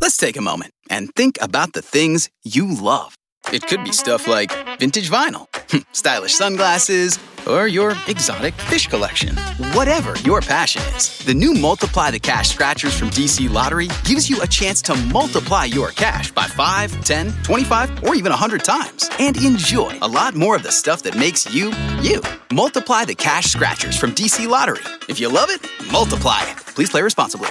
Let's take a moment and think about the things you love. It could be stuff like vintage vinyl, hmm, stylish sunglasses, or your exotic fish collection. Whatever your passion is, the new Multiply the Cash scratchers from DC Lottery gives you a chance to multiply your cash by 5, 10, 25, or even 100 times and enjoy a lot more of the stuff that makes you, you. Multiply the Cash scratchers from DC Lottery. If you love it, multiply it. Please play responsibly.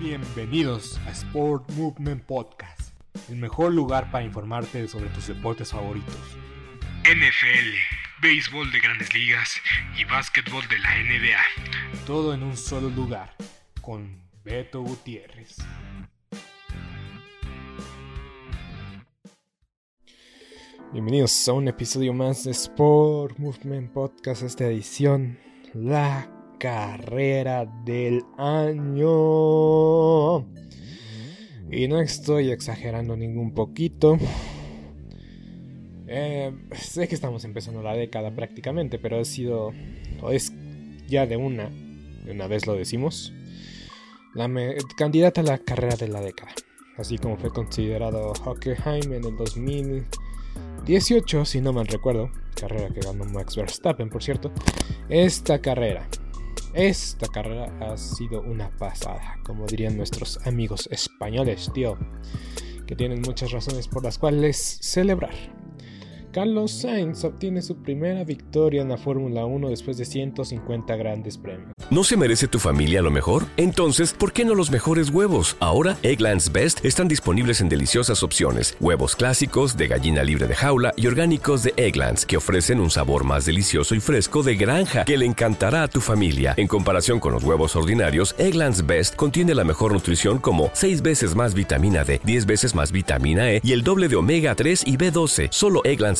Bienvenidos a Sport Movement Podcast, el mejor lugar para informarte sobre tus deportes favoritos. NFL, béisbol de grandes ligas y básquetbol de la NBA. Todo en un solo lugar, con Beto Gutiérrez. Bienvenidos a un episodio más de Sport Movement Podcast, esta edición, la carrera del año. Y no estoy exagerando ningún poquito. Eh, sé que estamos empezando la década prácticamente, pero ha sido, o es ya de una, de una vez lo decimos, la candidata a la carrera de la década. Así como fue considerado Hockenheim en el 2018, si no mal recuerdo, carrera que ganó Max Verstappen, por cierto. Esta carrera esta carrera ha sido una pasada, como dirían nuestros amigos españoles, tío, que tienen muchas razones por las cuales celebrar. Carlos Sainz obtiene su primera victoria en la Fórmula 1 después de 150 grandes premios. ¿No se merece tu familia lo mejor? Entonces, ¿por qué no los mejores huevos? Ahora, Egglands Best están disponibles en deliciosas opciones. Huevos clásicos, de gallina libre de jaula y orgánicos de Egglands, que ofrecen un sabor más delicioso y fresco de granja que le encantará a tu familia. En comparación con los huevos ordinarios, Egglands Best contiene la mejor nutrición como 6 veces más vitamina D, 10 veces más vitamina E y el doble de omega 3 y B12. Solo Egglands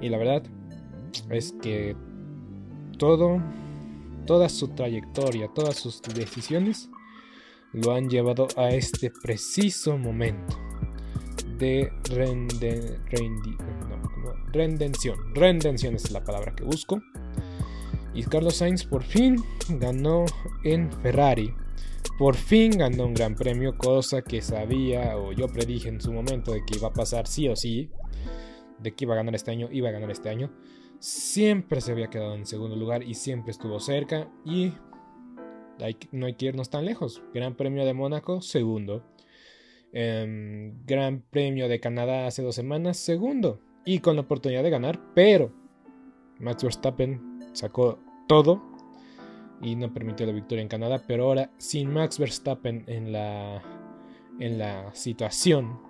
Y la verdad es que todo, toda su trayectoria, todas sus decisiones lo han llevado a este preciso momento de rendención. Rendención es la palabra que busco. Y Carlos Sainz por fin ganó en Ferrari. Por fin ganó un gran premio, cosa que sabía o yo predije en su momento de que iba a pasar sí o sí de que iba a ganar este año, iba a ganar este año. Siempre se había quedado en segundo lugar y siempre estuvo cerca. Y no hay que irnos tan lejos. Gran Premio de Mónaco, segundo. Em, Gran Premio de Canadá hace dos semanas, segundo. Y con la oportunidad de ganar, pero Max Verstappen sacó todo y no permitió la victoria en Canadá. Pero ahora, sin Max Verstappen en la, en la situación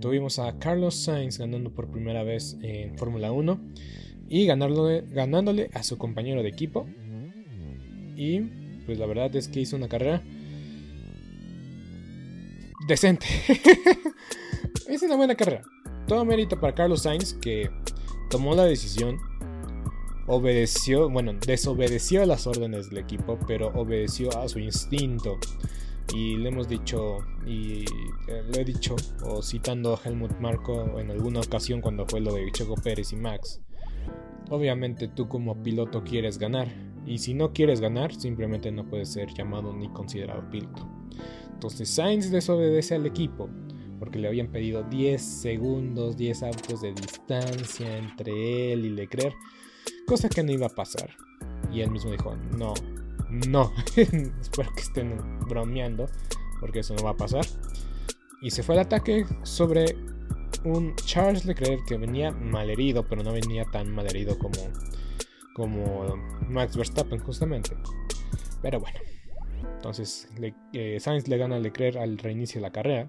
Tuvimos a Carlos Sainz ganando por primera vez en Fórmula 1 y ganándole, ganándole a su compañero de equipo. Y pues la verdad es que hizo una carrera decente. es una buena carrera. Todo mérito para Carlos Sainz que tomó la decisión, obedeció, bueno, desobedeció las órdenes del equipo, pero obedeció a su instinto y le hemos dicho y eh, lo he dicho o citando a Helmut Marco en alguna ocasión cuando fue lo de Checo Pérez y Max obviamente tú como piloto quieres ganar y si no quieres ganar simplemente no puedes ser llamado ni considerado piloto. Entonces Sainz desobedece al equipo porque le habían pedido 10 segundos 10 autos de distancia entre él y Leclerc cosa que no iba a pasar. Y él mismo dijo no no, espero que estén bromeando, porque eso no va a pasar. Y se fue al ataque sobre un Charles Leclerc que venía malherido, pero no venía tan malherido como, como Max Verstappen justamente. Pero bueno, entonces eh, Sainz le gana a Leclerc al reinicio de la carrera.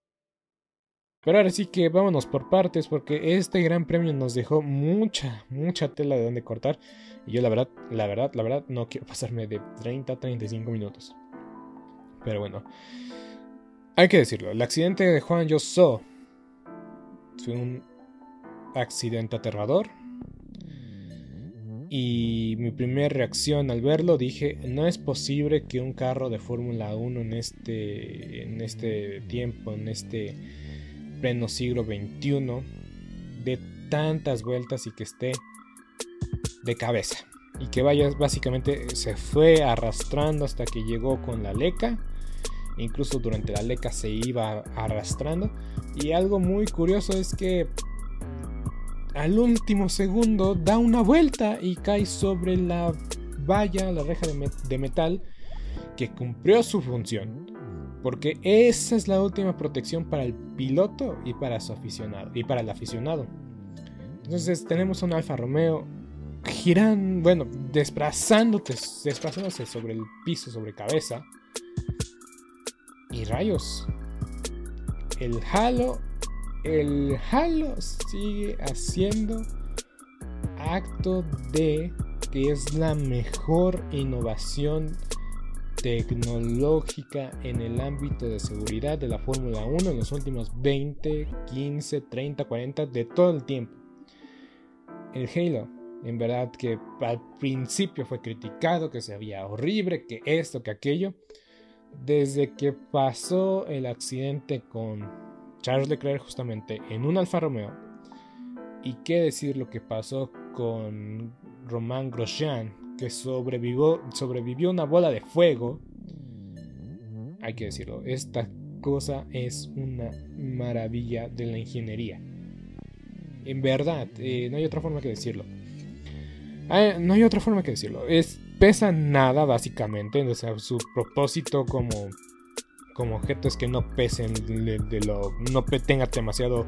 Pero ahora sí que vámonos por partes porque este gran premio nos dejó mucha, mucha tela de donde cortar. Y yo la verdad, la verdad, la verdad no quiero pasarme de 30 a 35 minutos. Pero bueno, hay que decirlo, el accidente de Juan Yoso fue un accidente aterrador. Y mi primera reacción al verlo dije, no es posible que un carro de Fórmula 1 en este, en este tiempo, en este pleno siglo XXI de tantas vueltas y que esté de cabeza. Y que vaya, básicamente se fue arrastrando hasta que llegó con la leca. incluso durante la leca se iba arrastrando. Y algo muy curioso es que al último segundo da una vuelta y cae sobre la valla, la reja de, metal, que cumplió su función. Porque esa es la última protección para el piloto y para su aficionado. Y para el aficionado. Entonces tenemos un Alfa Romeo girando, bueno, desplazándote, desplazándose sobre el piso, sobre cabeza. Y rayos. El Halo, el Halo sigue haciendo acto de que es la mejor innovación tecnológica en el ámbito de seguridad de la Fórmula 1 en los últimos 20, 15, 30, 40, de todo el tiempo. El Halo, en verdad que al principio fue criticado, que se había horrible, que esto, que aquello. Desde que pasó el accidente con Charles Leclerc justamente en un Alfa Romeo, y qué decir lo que pasó con Romain Grosjean, que sobrevivió, sobrevivió una bola de fuego. Hay que decirlo, esta cosa es una maravilla de la ingeniería. En verdad, eh, no hay otra forma que decirlo. Ah, no hay otra forma que decirlo. Es, pesa nada, básicamente. O su propósito como, como objeto es que no pesen de, lo. no tenga demasiado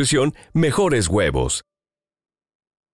mejores huevos.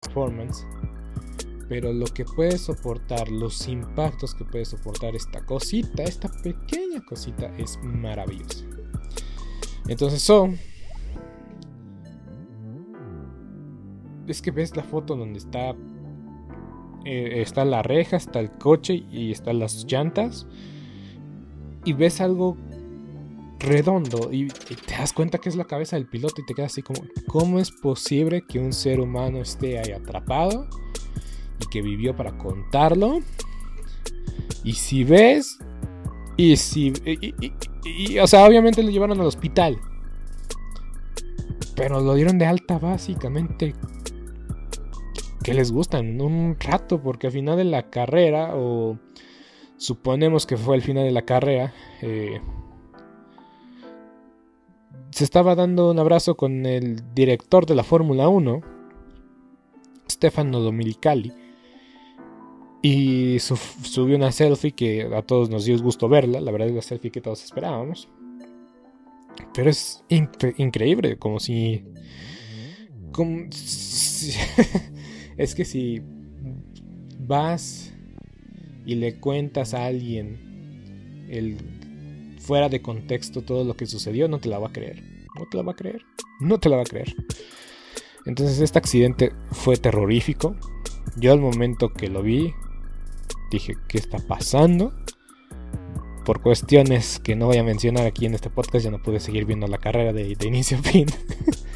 performance, pero lo que puede soportar, los impactos que puede soportar esta cosita, esta pequeña cosita es maravillosa. Entonces son... Es que ves la foto donde está... Eh, está la reja, está el coche y están las llantas. Y ves algo redondo y, te das cuenta que es la cabeza del piloto y te quedas así como, ¿cómo es posible que un ser humano esté ahí atrapado y que vivió para contarlo? Y si ves, y si, o sea, obviamente lo llevaron al hospital, pero lo dieron de alta básicamente. Que les gusta en un rato, porque al final de la carrera, o suponemos que fue el final de la carrera, eh, se estaba dando un abrazo con el director de la Fórmula 1, Stefano Dominicali, y subió una selfie que a todos nos dio gusto verla, la verdad es la selfie que todos esperábamos. Pero es increíble, como si... Como es que si vas y le cuentas a alguien el fuera de contexto todo lo que sucedió, no te la va a creer. No te la va a creer. No te la va a creer. Entonces este accidente fue terrorífico. Yo al momento que lo vi, dije, ¿qué está pasando? Por cuestiones que no voy a mencionar aquí en este podcast, ya no pude seguir viendo la carrera de, inicio a fin.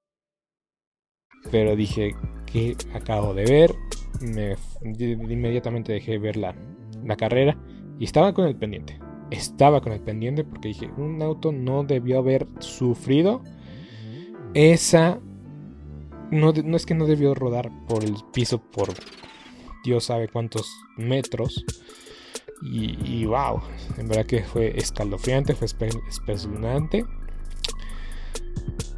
Pero dije, que acabo de ver? Me, inmediatamente dejé ver la, la carrera y estaba con el pendiente. Estaba con el pendiente porque dije, un auto no debió haber sufrido esa... No, no es que no debió rodar por el piso por Dios sabe cuántos metros. Y, wow, en verdad que fue escalofriante, fue espeluznante.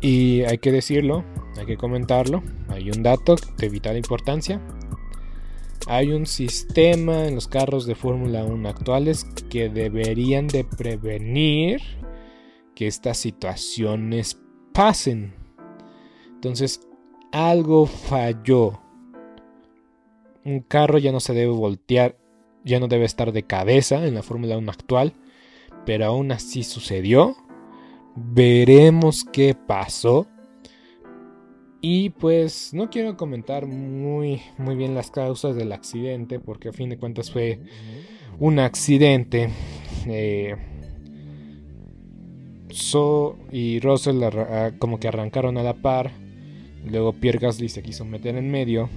Y hay que decirlo, hay que comentarlo. Hay un dato de vital importancia. Hay un sistema en los carros de Fórmula 1 actuales que deberían de prevenir que estas situaciones pasen. Entonces, algo falló. Un carro ya no se debe voltear, ya no debe estar de cabeza en la Fórmula 1 actual, pero aún así sucedió. Veremos qué pasó. Y pues no quiero comentar muy, muy bien las causas del accidente, porque a fin de cuentas fue un accidente. Eh, so y Russell como que arrancaron a la par. Luego Pierre Gasly se quiso meter en medio.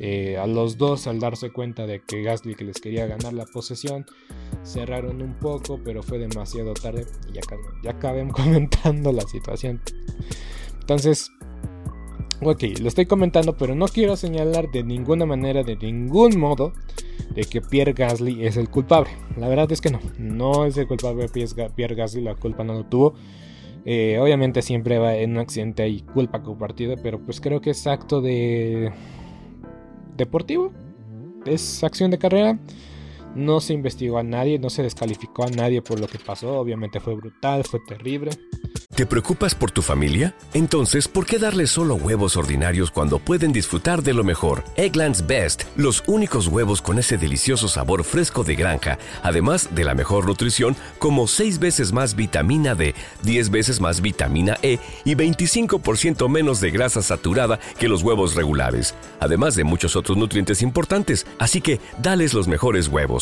Eh, a los dos, al darse cuenta de que Gasly que les quería ganar la posesión, cerraron un poco, pero fue demasiado tarde. Y ya, ya acabé comentando la situación. Entonces, Ok, lo estoy comentando, pero no quiero señalar de ninguna manera, de ningún modo, de que Pierre Gasly es el culpable. La verdad es que no, no es el culpable Pierre Gasly, la culpa no lo tuvo. Eh, obviamente siempre va en un accidente hay culpa compartida, pero pues creo que es acto de deportivo, es acción de carrera. No se investigó a nadie, no se descalificó a nadie por lo que pasó. Obviamente fue brutal, fue terrible. ¿Te preocupas por tu familia? Entonces, ¿por qué darles solo huevos ordinarios cuando pueden disfrutar de lo mejor? Eggland's Best, los únicos huevos con ese delicioso sabor fresco de granja, además de la mejor nutrición, como 6 veces más vitamina D, 10 veces más vitamina E y 25% menos de grasa saturada que los huevos regulares, además de muchos otros nutrientes importantes. Así que, dales los mejores huevos.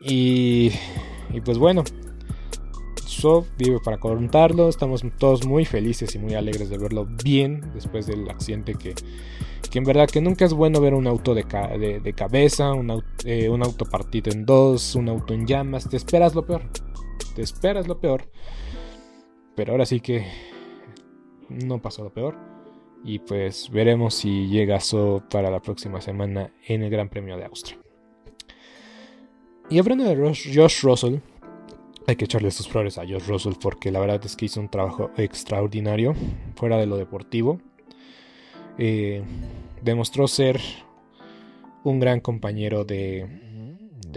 Y, pues bueno, So vive para contarlo. Estamos todos muy felices y muy alegres de verlo bien después del accidente que, que en verdad que nunca es bueno ver un auto de, cabeza, un eh, un auto partido en dos, un auto en llamas. Te esperas lo peor. Te esperas lo peor. Pero ahora sí que no pasó lo peor. Y pues veremos si llega So para la próxima semana en el Gran Premio de Austria. Y hablando de Josh Russell, hay que echarle sus flores a Josh Russell porque la verdad es que hizo un trabajo extraordinario fuera de lo deportivo. Eh, demostró ser un gran compañero de,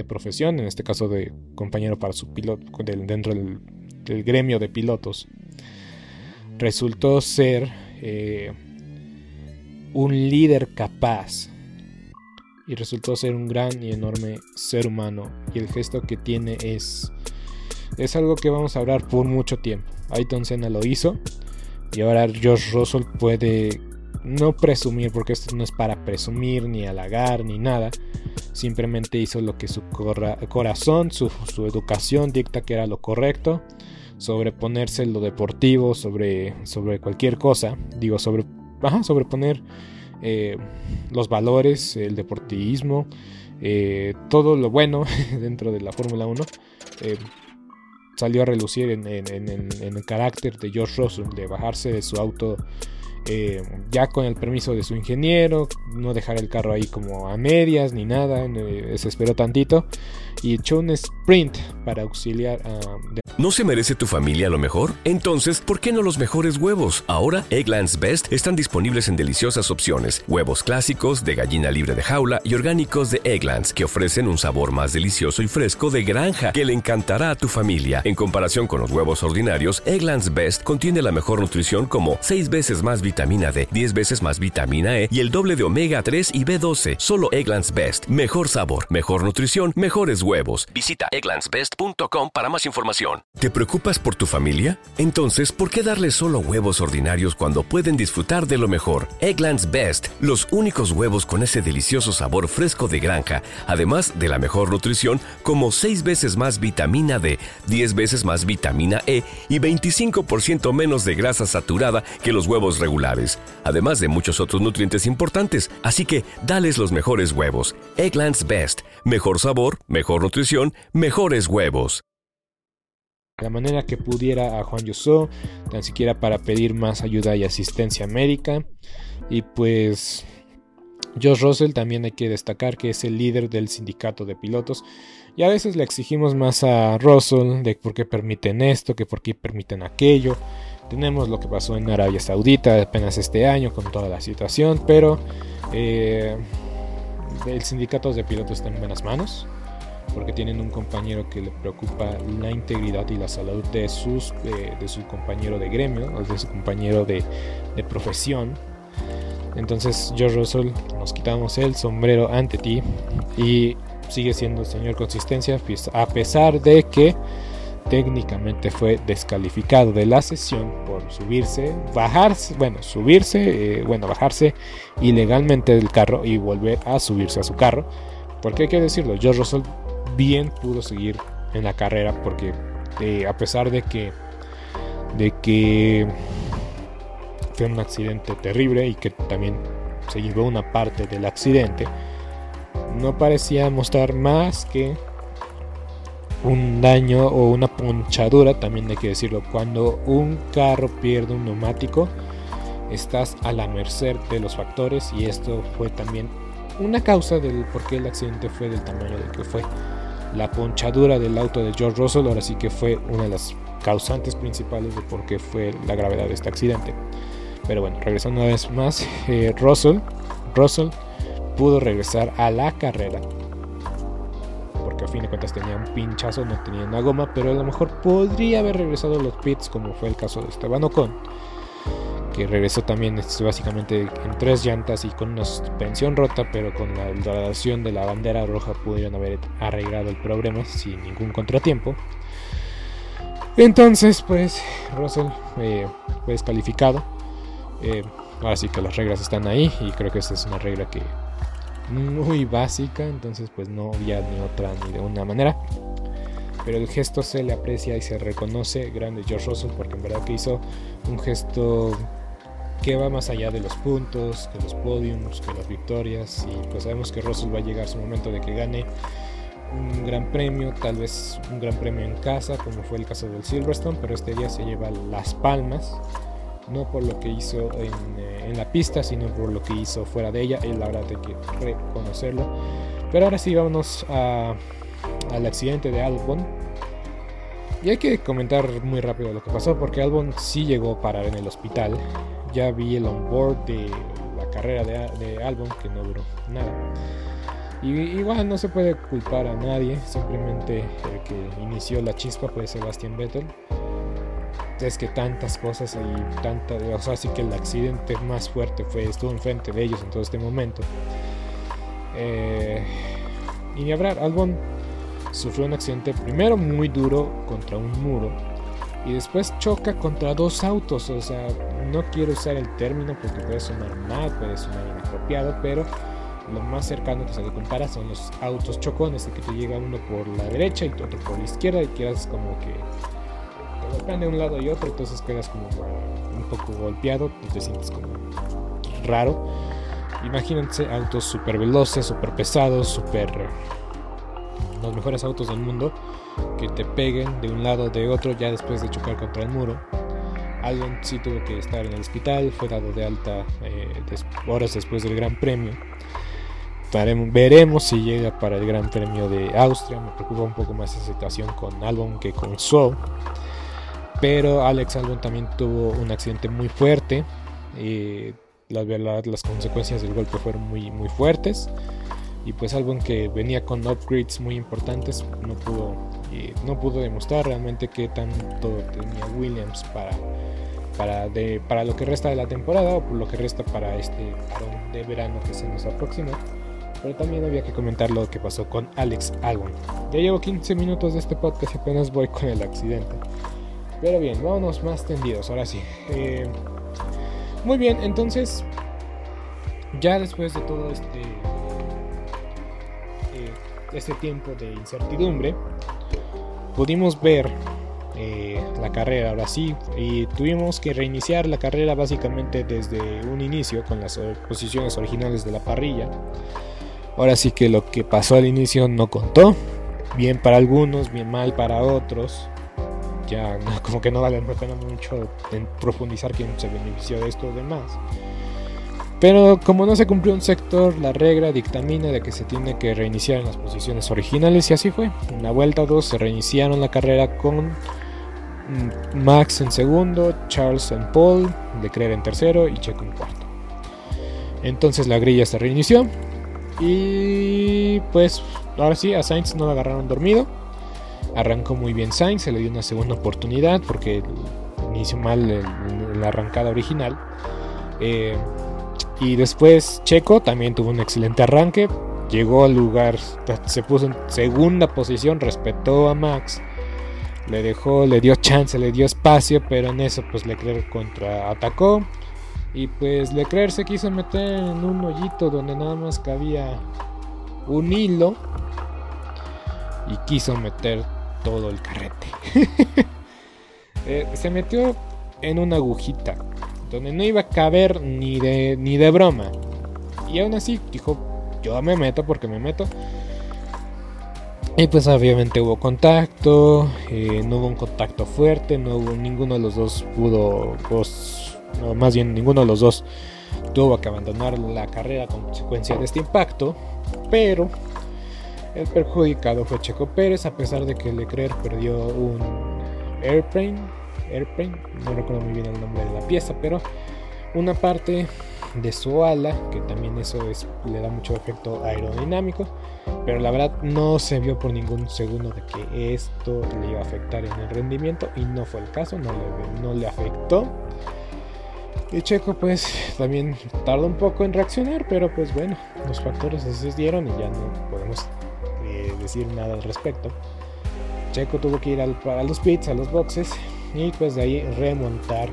profesión, en este caso de compañero para su piloto dentro del, gremio de pilotos. Resultó ser eh, un líder capaz y resultó ser un gran y enorme ser humano y el gesto que tiene es es algo que vamos a hablar por mucho tiempo. Ayton Senna lo hizo y ahora George Russell puede no presumir porque esto no es para presumir ni halagar ni nada. Simplemente hizo lo que su corazón, su, educación dicta que era lo correcto. Sobreponerse lo deportivo sobre, sobre cualquier cosa. Digo, sobre, sobreponer eh, los valores, el deportivismo, eh, todo lo bueno dentro de la Fórmula 1 salió a relucir en, el carácter de George Russell, de bajarse de su auto eh, ya con el permiso de su ingeniero, no dejar el carro ahí como a medias ni nada, eh, se esperó tantito y echó un sprint para auxiliar a... ¿No se merece tu familia lo mejor? Entonces, ¿por qué no los mejores huevos? Ahora, Egglands Best están disponibles en deliciosas opciones. Huevos clásicos, de gallina libre de jaula y orgánicos de Egglands, que ofrecen un sabor más delicioso y fresco de granja que le encantará a tu familia. En comparación con los huevos ordinarios, Egglands Best contiene la mejor nutrición como 6 veces más vitamina D, 10 veces más vitamina E y el doble de omega 3 y B12. Solo Egglands Best. Mejor sabor, mejor nutrición, mejores huevos. Visita egglandsbest.com para más información. ¿Te preocupas por tu familia? Entonces, ¿por qué darles solo huevos ordinarios cuando pueden disfrutar de lo mejor? Egglands Best, los únicos huevos con ese delicioso sabor fresco de granja, además de la mejor nutrición, como 6 veces más vitamina D, 10 veces más vitamina E y 25% menos de grasa saturada que los huevos regulares, además de muchos otros nutrientes importantes. Así que, dales los mejores huevos. Egglands Best, mejor sabor, mejor nutrición, mejores huevos la manera que pudiera a Juan Yuso, tan siquiera para pedir más ayuda y asistencia médica. Y pues Josh Russell también hay que destacar que es el líder del sindicato de pilotos. Y a veces le exigimos más a Russell de por qué permiten esto, que por qué permiten aquello. Tenemos lo que pasó en Arabia Saudita apenas este año con toda la situación, pero eh, el sindicato de pilotos está en buenas manos porque tienen un compañero que le preocupa la integridad y la salud de, sus, eh, de su compañero de gremio, de su compañero de, de profesión. Entonces, George Russell, nos quitamos el sombrero ante ti y sigue siendo el señor consistencia, pues, a pesar de que técnicamente fue descalificado de la sesión por subirse, bajarse, bueno, subirse, eh, bueno, bajarse ilegalmente del carro y volver a subirse a su carro. Porque hay que decirlo, George Russell bien pudo seguir en la carrera porque eh, a pesar de que de que fue un accidente terrible y que también se llevó una parte del accidente no parecía mostrar más que un daño o una ponchadura también hay que decirlo cuando un carro pierde un neumático estás a la merced de los factores y esto fue también una causa del por qué el accidente fue del tamaño del que fue la ponchadura del auto de George Russell ahora sí que fue una de las causantes principales de por qué fue la gravedad de este accidente. Pero bueno, regresando una vez más, eh, Russell, Russell pudo regresar a la carrera. Porque a fin de cuentas tenía un pinchazo, no tenía una goma, pero a lo mejor podría haber regresado a los pits como fue el caso de Esteban Ocon que regresó también este, básicamente en tres llantas y con una suspensión rota, pero con la doración de la bandera roja pudieron haber arreglado el problema sin ningún contratiempo. Entonces, pues, Russell eh, fue descalificado. Eh, ahora sí que las reglas están ahí y creo que esta es una regla que muy básica, entonces pues no había ni otra ni de una manera. pero el gesto se le aprecia y se reconoce grande George Russell porque en verdad que hizo un gesto que va más allá de los puntos, que los podiums, que las victorias y pues sabemos que Russell va a llegar su momento de que gane un gran premio, tal vez un gran premio en casa como fue el caso del Silverstone, pero este día se lleva las palmas no por lo que hizo en, eh, en, la pista, sino por lo que hizo fuera de ella, y la verdad hay que reconocerlo. Pero ahora sí, vámonos al accidente de Albon. Y hay que comentar muy rápido lo que pasó, porque Albon sí llegó a parar en el hospital. Ya vi el onboard de la carrera de, de Albon, que no duró nada. Y igual no se puede culpar a nadie, simplemente el que inició la chispa fue Sebastian Vettel es que tantas cosas y tanta, o sea, así que el accidente más fuerte fue estuvo enfrente de ellos en todo este momento. Eh, y ni hablar, Albon sufrió un accidente primero muy duro contra un muro y después choca contra dos autos. O sea, no quiero usar el término porque puede sonar mal, puede sonar inapropiado, pero lo más cercano que se le compara son los autos chocones, de que te llega uno por la derecha y otro por la izquierda y quedas como que de un lado y otro, entonces quedas como un poco golpeado, te sientes como raro. Imagínense autos super veloces, super pesados, super los mejores autos del mundo que te peguen de un lado o de otro ya después de chocar contra el muro. Alguien sí tuvo que estar en el hospital, fue dado de alta eh, horas después del Gran Premio. Veremos si llega para el Gran Premio de Austria. Me preocupa un poco más esa situación con Albon que con Stroll. Pero Alex Albon también tuvo un accidente muy fuerte. La verdad, las consecuencias del golpe fueron muy, muy fuertes. Y pues Albon que venía con upgrades muy importantes no pudo, no pudo demostrar realmente qué tanto tenía Williams para, para, de, para lo que resta de la temporada o por lo que resta para este parón de verano que se nos aproxima. Pero también había que comentar lo que pasó con Alex Albon. Ya llevo 15 minutos de este podcast y apenas voy con el accidente. Pero bien, vámonos más tendidos, ahora sí. Eh, muy bien, entonces, ya después de todo este, eh, este tiempo de incertidumbre, pudimos ver eh, la carrera ahora sí y tuvimos que reiniciar la carrera básicamente desde un inicio con las posiciones originales de la parrilla. Ahora sí que lo que pasó al inicio no contó, bien para algunos, bien mal para otros como que no vale la pena mucho profundizar quién se benefició de esto o demás. Pero como no se cumplió un sector, la regla dictamina de que se tiene que reiniciar en las posiciones originales y así fue. En la vuelta 2 se reiniciaron la carrera con mm, Max en segundo, Charles en pole, Leclerc en tercero y Checo en cuarto. Entonces la grilla se reinició y pues ahora sí a Sainz no la agarraron dormido Arrancó muy bien Sainz, se le dio una segunda oportunidad porque inició mal la arrancada original. Eh, y después Checo también tuvo un excelente arranque. Llegó al lugar, se puso en segunda posición, respetó a Max. Le dejó, le dio chance, le dio espacio, pero en eso pues Leclerc contraatacó. Y pues Leclerc se quiso meter en un hoyito donde nada más cabía un hilo. Y quiso meter todo el carrete. Eh, se metió en una agujita donde no iba a caber ni de, ni de broma. Y aún así dijo, yo me meto porque me meto. Y pues obviamente hubo contacto, eh, no hubo un contacto fuerte, no hubo ninguno de los dos pudo, pues, no, más bien ninguno de los dos tuvo que abandonar la carrera como consecuencia de este impacto, pero el perjudicado fue Checo Pérez, a pesar de que Leclerc perdió un airplane, airplane, no recuerdo muy bien el nombre de la pieza, pero una parte de su ala, que también eso le da mucho efecto aerodinámico, pero la verdad no se vio por ningún segundo de que esto le iba a afectar en el rendimiento y no fue el caso, no le, afectó. Y Checo pues también tardó un poco en reaccionar, pero pues bueno, los factores se dieron y ya no podemos decir nada al respecto. Checo tuvo que ir al, a los pits, a los boxes y pues de ahí remontar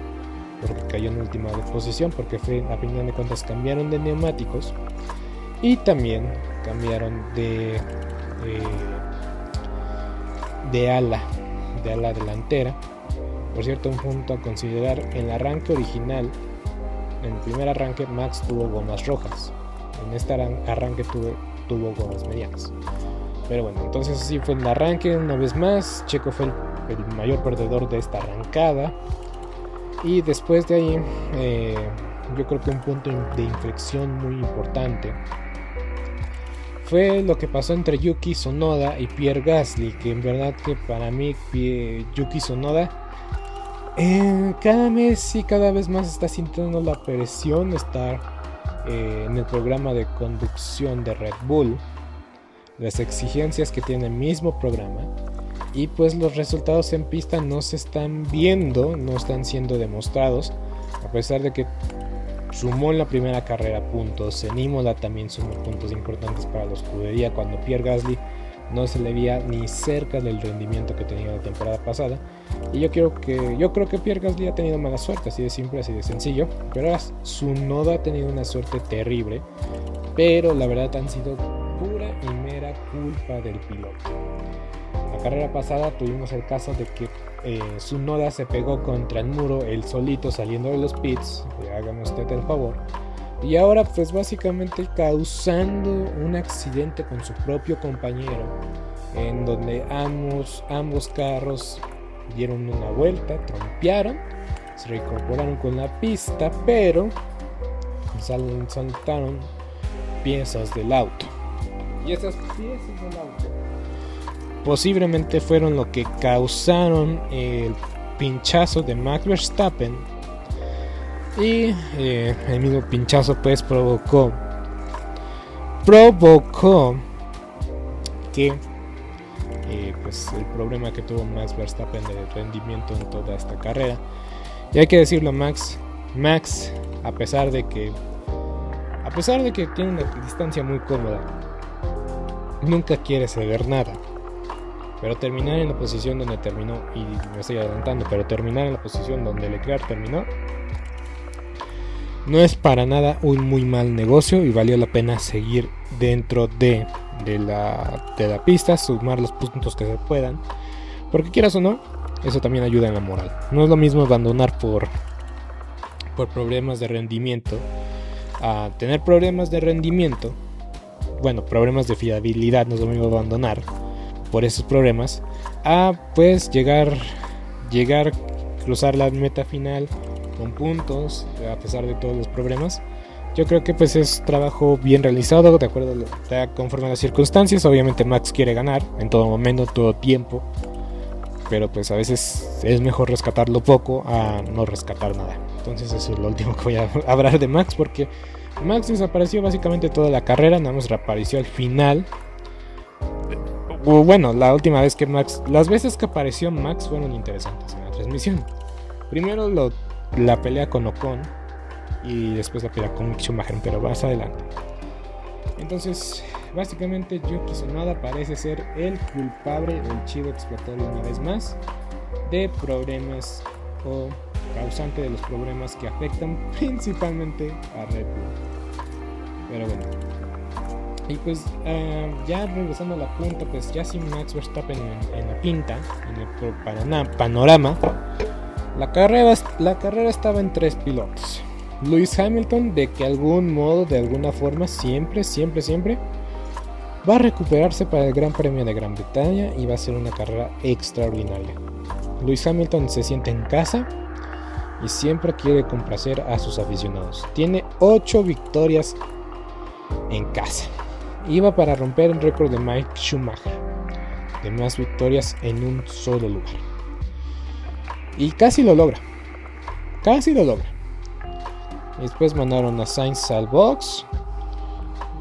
porque cayó en última posición porque a final de cuentas cambiaron de neumáticos y también cambiaron de de ala, de ala delantera. Por cierto, un punto a considerar, en el arranque original, en el primer arranque Max tuvo gomas rojas, en este arranque tuvo, tuvo gomas medianas. Pero bueno, entonces así fue el arranque una vez más, Checo fue el, mayor perdedor de esta arrancada. Y después de ahí, eh, yo creo que un punto de inflexión muy importante fue lo que pasó entre Yuki Sonoda y Pierre Gasly, que en verdad que para mí Yuki Sonoda eh, cada mes y cada vez más está sintiendo la presión de estar eh, en el programa de conducción de Red Bull, las exigencias que tiene el mismo programa y pues los resultados en pista no se están viendo, no están siendo demostrados, a pesar de que sumó en la primera carrera puntos. En Imola también sumó puntos importantes para la escudería cuando Pierre Gasly no se le veía ni cerca del rendimiento que tenía la temporada pasada. Y yo creo que yo creo que Pierre Gasly ha tenido mala suerte, así de simple, así de sencillo. Pero ahora su nodo ha tenido una suerte terrible. Pero la verdad han sido culpa del piloto. La carrera pasada tuvimos el caso de que eh, su noda se pegó contra el muro, el solito saliendo de los pits, hágame usted el favor. Y ahora pues básicamente causando un accidente con su propio compañero, en donde ambos, ambos carros dieron una vuelta, trompearon, se reincorporaron con la pista, pero saltaron piezas del auto. Y esas piezas auto posiblemente fueron lo que causaron el pinchazo de Max Verstappen. Y eh, el mismo pinchazo pues provocó provocó que eh, pues el problema que tuvo Max Verstappen de rendimiento en toda esta carrera. Y hay que decirlo Max Max a pesar de que a pesar de que tiene una distancia muy cómoda nunca quiere ceder nada pero terminar en la posición donde terminó, y me estoy adelantando, pero terminar en la posición donde Leclerc terminó, no es para nada un muy mal negocio y valió la pena seguir dentro de, de, la, de la pista, sumar los puntos que se puedan, porque quieras o no, eso también ayuda en la moral. No es lo mismo abandonar por, por problemas de rendimiento a tener problemas de rendimiento, bueno, problemas de fiabilidad, no es lo mismo abandonar por esos problemas a pues llegar llegar cruzar la meta final con puntos a pesar de todos los problemas. Yo creo que pues es trabajo bien realizado de acuerdo a conforme a las circunstancias. Obviamente Max quiere ganar en todo momento todo tiempo pero pues a veces es mejor rescatarlo poco a no rescatar nada. Entonces eso es lo último que voy a hablar de Max porque Max desapareció básicamente toda la carrera nada más reapareció al final bueno, la última vez que Max, las veces que apareció Max fueron interesantes en la transmisión. Primero la pelea con Ocon y después la pelea con Schumacher, pero más adelante. Entonces, básicamente Yuki Tsunoda parece ser el culpable del chivo explotado una vez más de problemas o causante de los problemas que afectan principalmente a Red Bull. Pero bueno, y pues ah, ya regresando a la punta, pues ya sin Max Verstappen en, la pinta, en el panorama, la carrera, la carrera estaba en tres pilotos. Lewis Hamilton, de que algún modo, de alguna forma, siempre, siempre, siempre, va a recuperarse para el Gran Premio de Gran Bretaña y va a ser una carrera extraordinaria. Lewis Hamilton se siente en casa y siempre quiere complacer a sus aficionados. Tiene 8 victorias en casa iba para romper el récord de Mike Schumacher de más victorias en un solo lugar. Y casi lo logra. Casi lo logra. después mandaron a Sainz al box.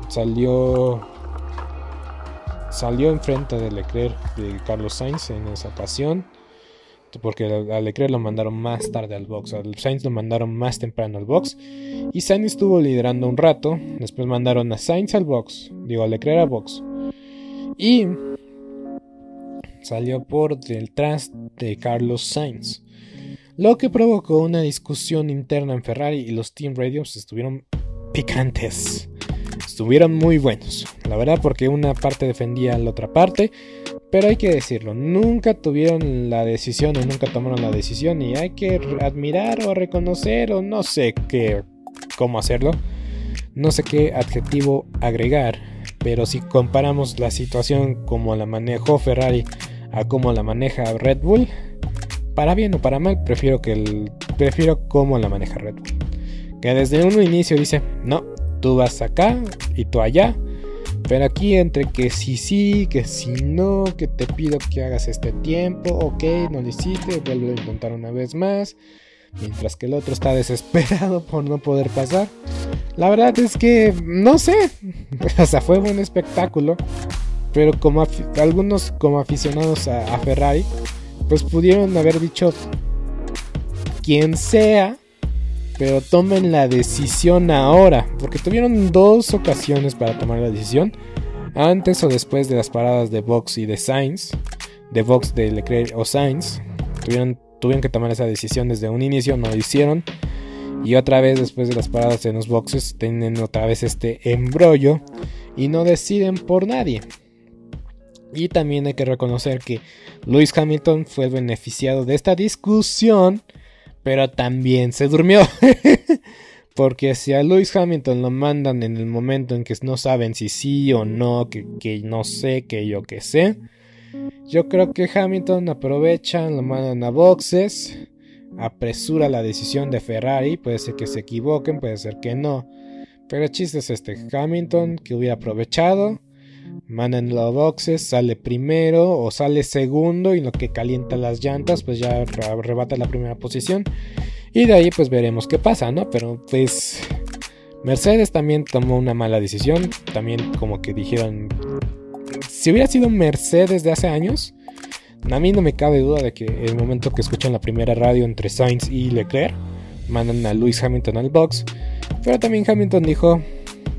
Salió. Salió enfrente de Leclerc de Carlos Sainz en esa ocasión porque a Leclerc lo mandaron más tarde al box, al Sainz lo mandaron más temprano al box y Sainz estuvo liderando un rato, después mandaron a Sainz al box, digo a Leclerc al box y salió por detrás de Carlos Sainz, lo que provocó una discusión interna en Ferrari y los team radios estuvieron picantes. Estuvieron muy buenos, la verdad, porque una parte defendía a la otra parte, Pero hay que decirlo, nunca tuvieron la decisión o nunca tomaron la decisión y hay que admirar o reconocer o no sé qué, cómo hacerlo. No sé qué adjetivo agregar, pero si comparamos la situación como la manejó Ferrari a como la maneja Red Bull, para bien o para mal, prefiero que el, prefiero cómo la maneja Red Bull. Que desde un inicio dice, no, tú vas acá y tú allá pero aquí entre que si sí, que si no, que te pido que hagas este tiempo, ok, no lo hiciste, vuelvo a intentar una vez más. Mientras que el otro está desesperado por no poder pasar. La verdad es que no sé. O sea, fue un espectáculo. Pero como algunos como aficionados a Ferrari, pues pudieron haber dicho quien sea pero tomen la decisión ahora, porque tuvieron dos ocasiones para tomar la decisión, antes o después de las paradas de Vox y de Sainz, de Vox, de Leclerc o Sainz, tuvieron, tuvieron que tomar esa decisión desde un inicio, no lo hicieron, y otra vez después de las paradas en los boxes tienen otra vez este embrollo y no deciden por nadie. Y también hay que reconocer que Lewis Hamilton fue beneficiado de esta discusión pero también se durmió. Porque si a Lewis Hamilton lo mandan en el momento en que no saben si sí o no, que, no sé, que yo que sé, yo creo que Hamilton aprovecha, lo mandan a boxes, apresura la decisión de Ferrari, puede ser que se equivoquen, puede ser que no. Pero el chiste es este, Hamilton que hubiera aprovechado, mandan los boxes, sale primero o sale segundo y lo que calienta las llantas pues ya arrebata la primera posición. Y de ahí pues veremos qué pasa, ¿no? Pero pues Mercedes también tomó una mala decisión, también como que dijeron, si hubiera sido Mercedes de hace años, a mí no me cabe duda de que el momento que escuchan la primera radio entre Sainz y Leclerc, mandan a Lewis Hamilton al box, pero también Hamilton dijo,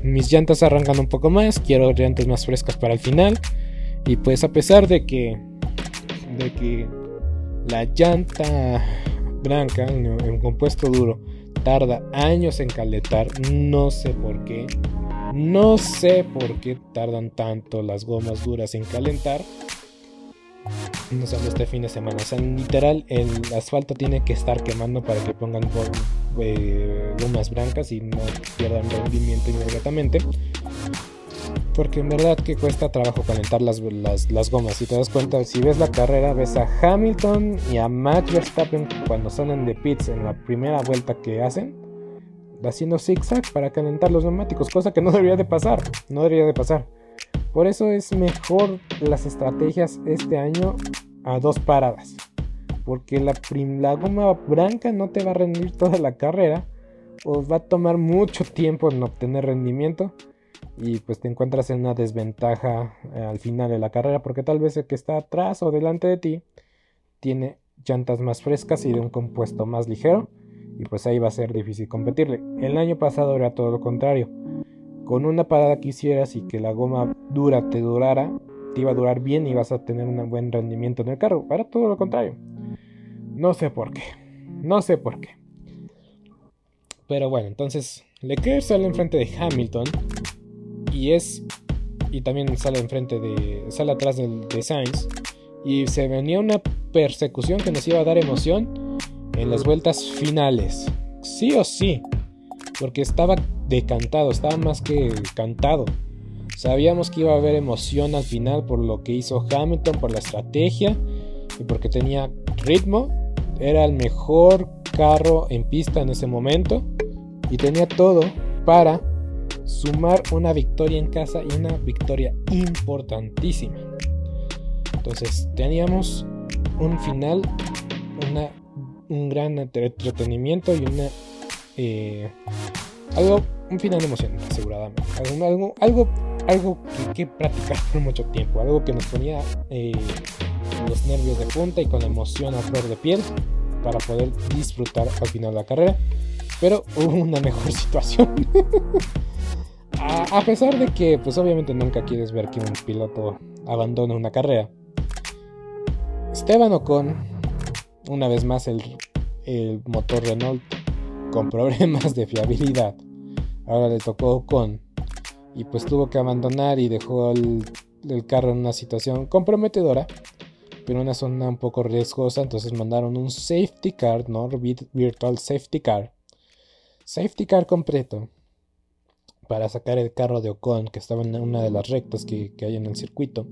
mis llantas arrancan un poco más, quiero llantas más frescas para el final. Y pues a pesar de que de que la llanta blanca en compuesto duro tarda años en calentar, no sé por qué. No sé por qué tardan tanto las gomas duras en calentar no solo este fin de semana. O sea, literal, el asfalto tiene que estar quemando para que pongan eh, blancas y no pierdan rendimiento inmediatamente. Porque en verdad que cuesta trabajo calentar las, las, gomas. Si te das cuenta, si ves la carrera, ves a Hamilton y a Max Verstappen cuando salen de pits en la primera vuelta que hacen, haciendo zigzag para calentar los neumáticos, cosa que no debería de pasar. No debería de pasar. Por eso es mejor las estrategias este año a dos paradas. Porque la, goma blanca no te va a rendir toda la carrera. O va a tomar mucho tiempo en obtener rendimiento. Y pues te encuentras en una desventaja eh, al final de la carrera. Porque tal vez el que está atrás o delante de ti tiene llantas más frescas y de un compuesto más ligero. Y pues ahí va a ser difícil competirle. El año pasado era todo lo contrario con una parada que hicieras y que la goma dura te durara, te iba a durar bien y vas a tener un buen rendimiento en el carro. Para todo lo contrario. No sé por qué. No sé por qué. Pero bueno, entonces Leclerc sale enfrente de Hamilton y es y también sale enfrente de sale atrás de, de Sainz y se venía una persecución que nos iba a dar emoción en las vueltas finales. Sí o sí, porque estaba decantado, estaba más que cantado. Sabíamos que iba a haber emoción al final por lo que hizo Hamilton, por la estrategia y porque tenía ritmo. Era el mejor carro en pista en ese momento y tenía todo para sumar una victoria en casa y una victoria importantísima. Entonces teníamos un final, un gran entretenimiento y una eh, algo un final emocionante, aseguradamente. Algo, algo, algo, que, practicar por mucho tiempo, algo que nos ponía eh, los nervios de punta y con la emoción a flor de piel para poder disfrutar al final de la carrera. Pero hubo una mejor situación. a, pesar de que, pues obviamente nunca quieres ver que un piloto abandone una carrera. Esteban Ocon, una vez más el, el motor Renault con problemas de fiabilidad Ahora le tocó con y pues tuvo que abandonar y dejó el el carro en una situación comprometedora, pero una zona un poco riesgosa, entonces mandaron un safety car, no virtual safety car, safety car completo para sacar el carro de Ocon que estaba en una de las rectas que, que hay en el circuito.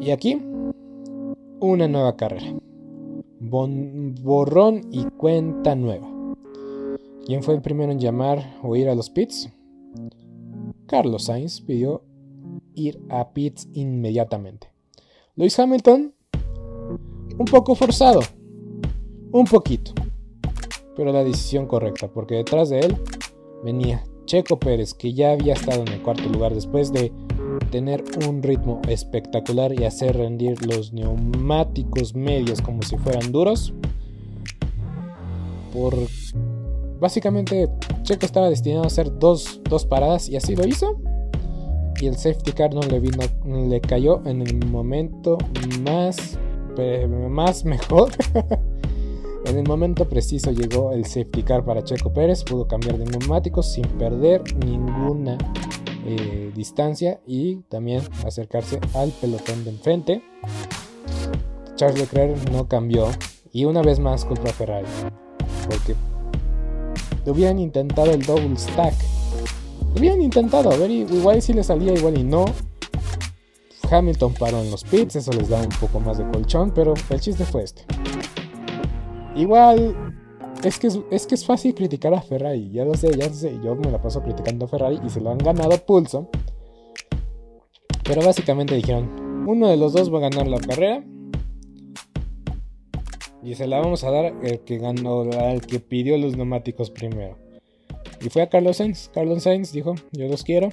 Y aquí, una nueva carrera. borrón y cuenta nueva. ¿Quién fue el primero en llamar o ir a los pits? Carlos Sainz pidió ir a pits inmediatamente. Luis Hamilton, un poco forzado, un poquito, pero la decisión correcta, porque detrás de él venía Checo Pérez, que ya había estado en el cuarto lugar después de tener un ritmo espectacular y hacer rendir los neumáticos medios como si fueran duros. Por básicamente Checo estaba destinado a hacer dos, dos paradas y así lo hizo y el safety car no le vino, le cayó en el momento más, más mejor. en el momento preciso llegó el safety car para Checo Pérez, pudo cambiar de neumáticos sin perder ninguna eh, distancia y también acercarse al pelotón de enfrente. Charles Leclerc no cambió y una vez más culpa a Ferrari porque hubieran intentado el double stack Habían intentado, a ver, igual si le salía, igual y no. Hamilton paró en los pits, eso les da un poco más de colchón, pero el chiste fue este. Igual, es, que es fácil criticar a Ferrari, ya lo sé, ya lo sé, yo me la paso criticando a Ferrari y se lo han ganado pulso. Pero básicamente dijeron, uno de los dos va a ganar la carrera. Y se la vamos a dar al que ganó, al que pidió los neumáticos primero. Y fue a Carlos Sainz. Carlos Sainz dijo, yo los quiero.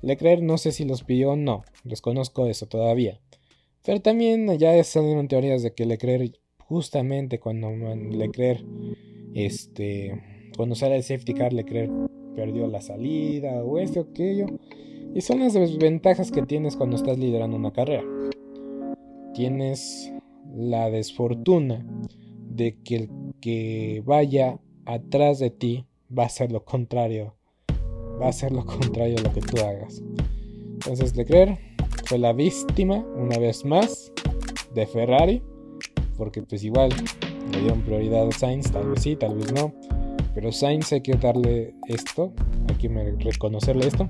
Leclerc no sé si los pidió o no, desconozco eso todavía. Pero también ya salieron teorías de que Leclerc, justamente cuando Leclerc, este, cuando sale el safety car, Leclerc perdió la salida o esto o aquello. Y son las desventajas que tienes cuando estás liderando una carrera. Tienes la desfortuna de que el que vaya atrás de ti va a ser lo contrario. Va a ser lo contrario a lo que tú hagas. Entonces Leclerc fue la víctima, una vez más, de Ferrari. Porque pues igual le dieron prioridad a Sainz, tal vez sí, tal vez no. Pero Sainz hay que darle esto, hay que reconocerle esto.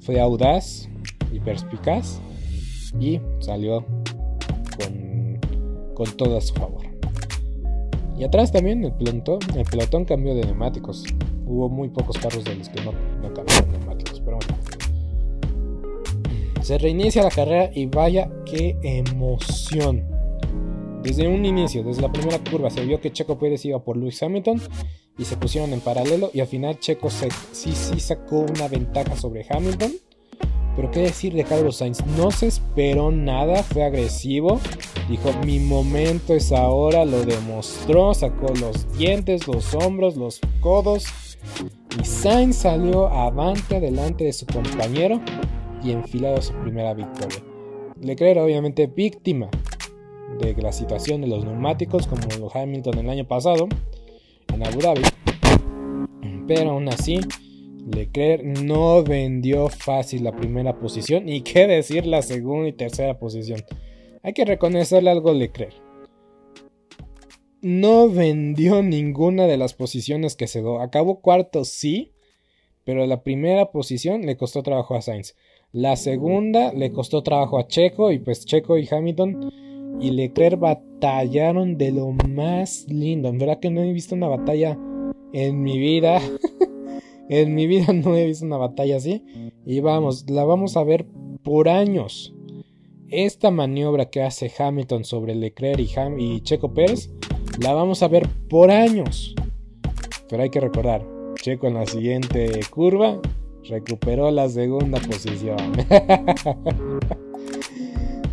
Fue audaz y perspicaz y salió con todo a su favor. Y atrás también el pelotón, el pelotón cambió de neumáticos. Hubo muy pocos carros de los que no, cambiaron neumáticos, pero bueno. Se reinicia la carrera y vaya qué emoción. Desde un inicio, desde la primera curva, se vio que Checo Pérez iba por Lewis Hamilton y se pusieron en paralelo y al final Checo sí, sí sacó una ventaja sobre Hamilton pero qué decir de Carlos Sainz, no se esperó nada, fue agresivo, dijo mi momento es ahora, lo demostró, sacó los dientes, los hombros, los codos. Y Sainz salió avante delante de su compañero y enfilado su primera victoria. Leclerc obviamente víctima de la situación de los neumáticos como lo Hamilton el año pasado en Abu Dhabi, pero aún así Leclerc no vendió fácil la primera posición y qué decir la segunda y tercera posición. Hay que reconocerle algo a Leclerc. No vendió ninguna de las posiciones que se dio. Acabó cuarto, sí, pero la primera posición le costó trabajo a Sainz. La segunda le costó trabajo a Checo y pues Checo y Hamilton y Leclerc batallaron de lo más lindo. En verdad que no he visto una batalla en mi vida. En mi vida no he visto una batalla así. Y vamos, la vamos a ver por años. Esta maniobra que hace Hamilton sobre Leclerc y, y Checo Pérez, la vamos a ver por años. Pero hay que recordar, Checo en la siguiente curva recuperó la segunda posición.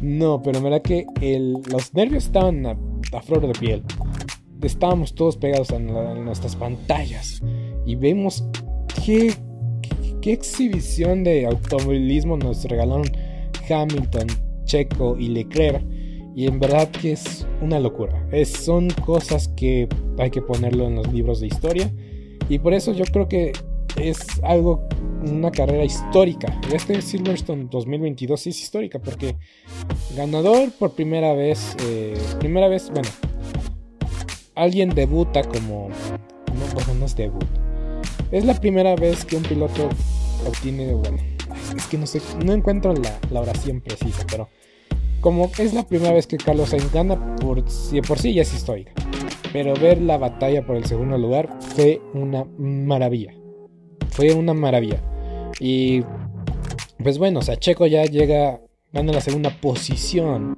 no, pero verdad que los nervios estaban a, flor de piel. Estábamos todos pegados en nuestras pantallas y vemos qué, exhibición de automovilismo nos regalaron Hamilton, Checo y Leclerc. Y en verdad que es una locura. Es, son cosas que hay que ponerlo en los libros de historia. Y por eso yo creo que es algo una carrera histórica. Este Silverstone 2022 es histórica porque ganador por primera vez, eh, primera vez, bueno, alguien debuta como, no, bueno, no es debut, es la primera vez que un piloto obtiene, bueno, es que no sé, no encuentro la, la oración precisa, pero como es la primera vez que Carlos Sainz gana, por, por sí ya es histórica. Pero ver la batalla por el segundo lugar fue una maravilla. Fue una maravilla. Y pues bueno, o sea, Checo ya llega, gana la segunda posición.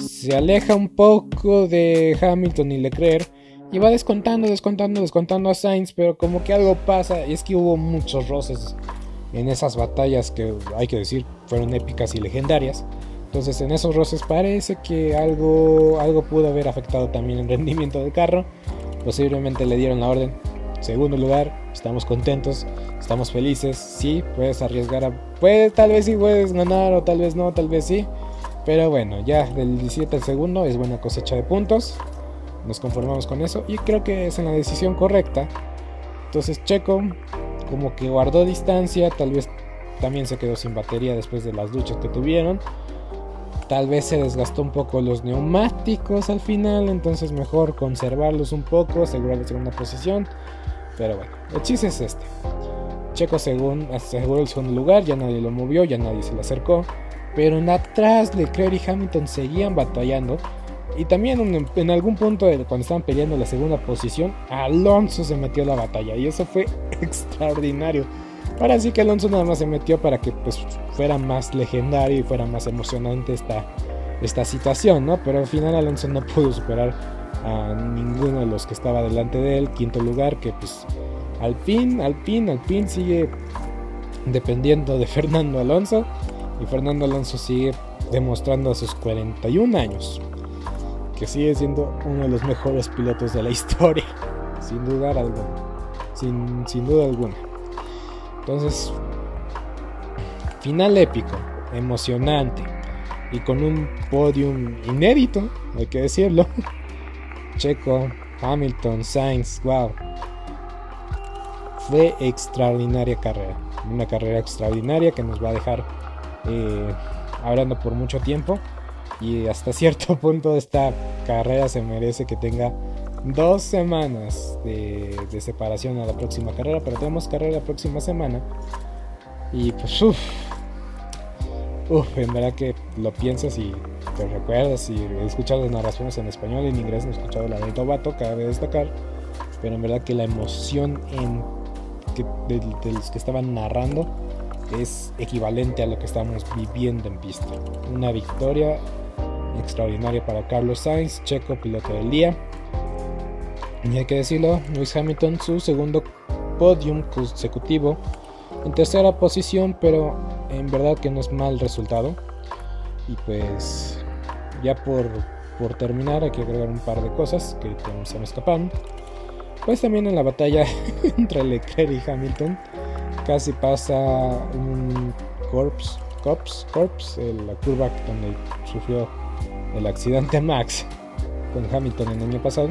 Se aleja un poco de Hamilton y Leclerc. Y va descontando, descontando, descontando a Sainz. Pero como que algo pasa. Y es que hubo muchos roces en esas batallas que hay que decir fueron épicas y legendarias. Entonces en esos roces parece que algo, algo pudo haber afectado también el rendimiento del carro. Posiblemente le dieron la orden. Segundo lugar, estamos contentos, estamos felices. Sí, puedes arriesgar a... Tal vez sí puedes ganar o tal vez no, tal vez sí. Pero bueno, ya del 17 al segundo es buena cosecha de puntos. Nos conformamos con eso y creo que es en la decisión correcta. Entonces Checo como que guardó distancia, tal vez también se quedó sin batería después de las luchas que tuvieron. Tal vez se desgastó un poco los neumáticos al final, entonces mejor conservarlos un poco, asegurar la segunda posición. Pero bueno, el chiste es este. Checo según aseguró el segundo lugar, ya nadie lo movió, ya nadie se le acercó. Pero en atrás Leclerc y Hamilton seguían batallando. Y también en, algún punto cuando estaban peleando la segunda posición, Alonso se metió a la batalla. Y eso fue extraordinario. Ahora sí que Alonso nada más se metió para que pues fuera más legendario y fuera más emocionante esta, esta situación, ¿no? Pero al final Alonso no pudo superar a ninguno de los que estaba delante de él. Quinto lugar, que pues al fin, al fin, al fin sigue dependiendo de Fernando Alonso. Y Fernando Alonso sigue demostrando a sus 41 años que sigue siendo uno de los mejores pilotos de la historia. Sin dudar alguna. Sin, sin duda alguna. Entonces, final épico, emocionante y con un podium inédito, hay que decirlo. Checo, Hamilton, Sainz, wow. Fue extraordinaria carrera. Una carrera extraordinaria que nos va a dejar eh, hablando por mucho tiempo. Y hasta cierto punto esta carrera se merece que tenga dos semanas de, separación a la próxima carrera, pero tenemos carrera la próxima semana. Y pues, uff, uff, en verdad que lo piensas y te recuerdas. Y he escuchado las narraciones en español y en inglés, he escuchado la de Tobato, cabe destacar. Pero en verdad que la emoción en de, de los que estaban narrando es equivalente a lo que estamos viviendo en pista. Una victoria extraordinaria para Carlos Sainz, checo piloto del día. Y hay que decirlo, Lewis Hamilton su segundo podium consecutivo en tercera posición, pero en verdad que no es mal resultado. Y pues ya por, por terminar hay que agregar un par de cosas que se me escapan. Pues también en la batalla entre Leclerc y Hamilton casi pasa un corpse, corpse, corpse, la curva donde sufrió el accidente Max con Hamilton el año pasado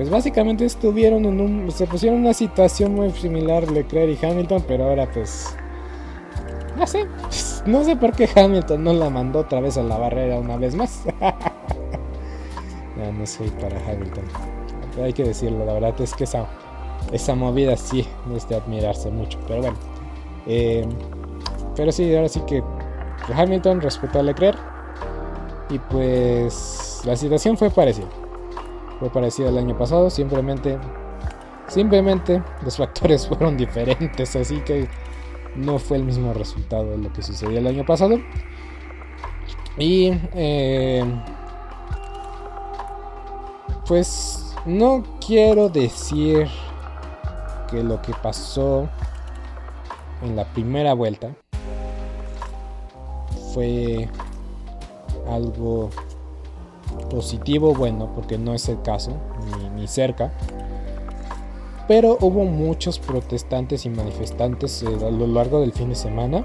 pues básicamente estuvieron en un. Se pusieron en una situación muy similar Leclerc y Hamilton, pero ahora pues. No sé. No sé por qué Hamilton no la mandó otra vez a la barrera una vez más. no, no soy para Hamilton. Hay que decirlo, la verdad es que esa, esa movida sí es de admirarse mucho. Pero bueno. Eh, pero sí, ahora sí que Hamilton respetó a Leclerc. Y pues la situación fue parecida fue parecido al año pasado, simplemente simplemente los factores fueron diferentes, así que no fue el mismo resultado de lo que sucedió el año pasado. Y eh, pues no quiero decir que lo que pasó en la primera vuelta fue algo positivo, bueno, porque no es el caso, ni, cerca. Pero hubo muchos protestantes y manifestantes eh, a lo largo del fin de semana.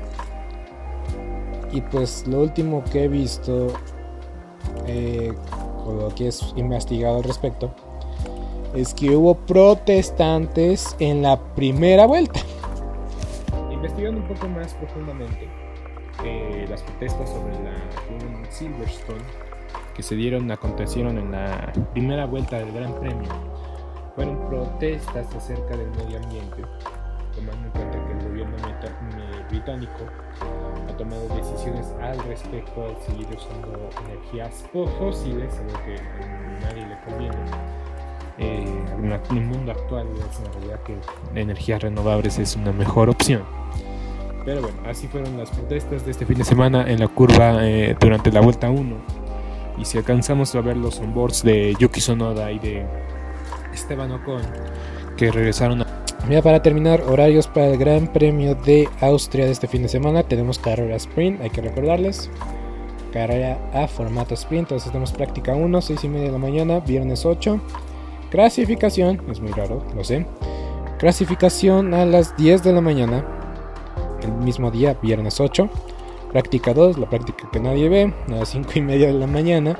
Y pues lo último que he visto, eh, o lo que es investigado al respecto, es que hubo protestantes en la primera vuelta. investigando un poco más profundamente eh, las protestas sobre la Silverstone que se dieron, acontecieron en la primera vuelta del Gran Premio, fueron protestas acerca del medio ambiente, tomando en cuenta que el gobierno británico ha tomado decisiones al respecto al seguir usando energías fósiles, algo que a nadie le conviene. Eh, en el mundo actual es realidad que energías renovables es una mejor opción. Pero bueno, así fueron las protestas de este fin de semana en la curva eh, durante la vuelta 1. Y si alcanzamos a ver los onboards de Yuki Sonoda y de Esteban Ocon, que regresaron a... Mira, para terminar, horarios para el Gran Premio de Austria de este fin de semana. Tenemos carrera sprint, hay que recordarles. Carrera a formato sprint, entonces tenemos práctica 1, 6 y media de la mañana, viernes 8. Clasificación, es muy raro, lo sé. Clasificación a las 10 de la mañana, el mismo día, viernes 8. Práctica 2, la práctica que nadie ve, a las 5 y media de la mañana.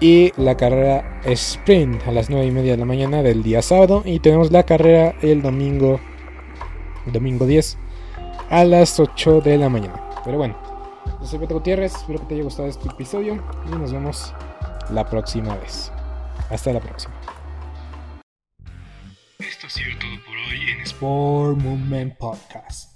Y la carrera sprint a las 9 y media de la mañana del día sábado. Y tenemos la carrera el domingo, domingo 10 a las 8 de la mañana. Pero bueno, yo soy Beto Gutiérrez, espero que te haya gustado este episodio y nos vemos la próxima vez. Hasta la próxima. Esto ha sido todo por hoy en Sport Movement Podcast.